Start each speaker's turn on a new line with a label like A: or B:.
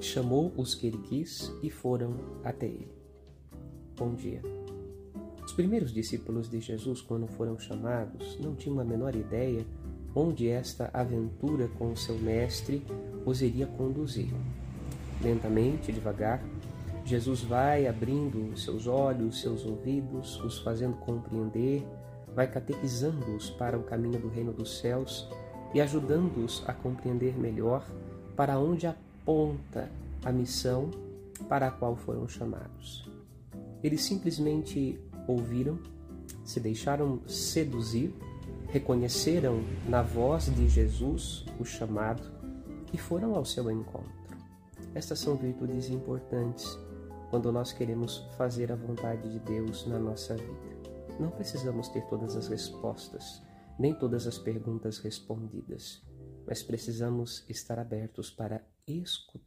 A: chamou os que ele quis e foram até ele. Bom dia. Os primeiros discípulos de Jesus, quando foram chamados, não tinham a menor ideia onde esta aventura com o seu mestre os iria conduzir. Lentamente, devagar, Jesus vai abrindo seus olhos, seus ouvidos, os fazendo compreender, vai catequizando-os para o caminho do reino dos céus e ajudando-os a compreender melhor para onde aponta a missão para a qual foram chamados. Eles simplesmente ouviram, se deixaram seduzir, reconheceram na voz de Jesus o chamado e foram ao seu encontro. Estas são virtudes importantes quando nós queremos fazer a vontade de Deus na nossa vida. Não precisamos ter todas as respostas, nem todas as perguntas respondidas, mas precisamos estar abertos para escutar.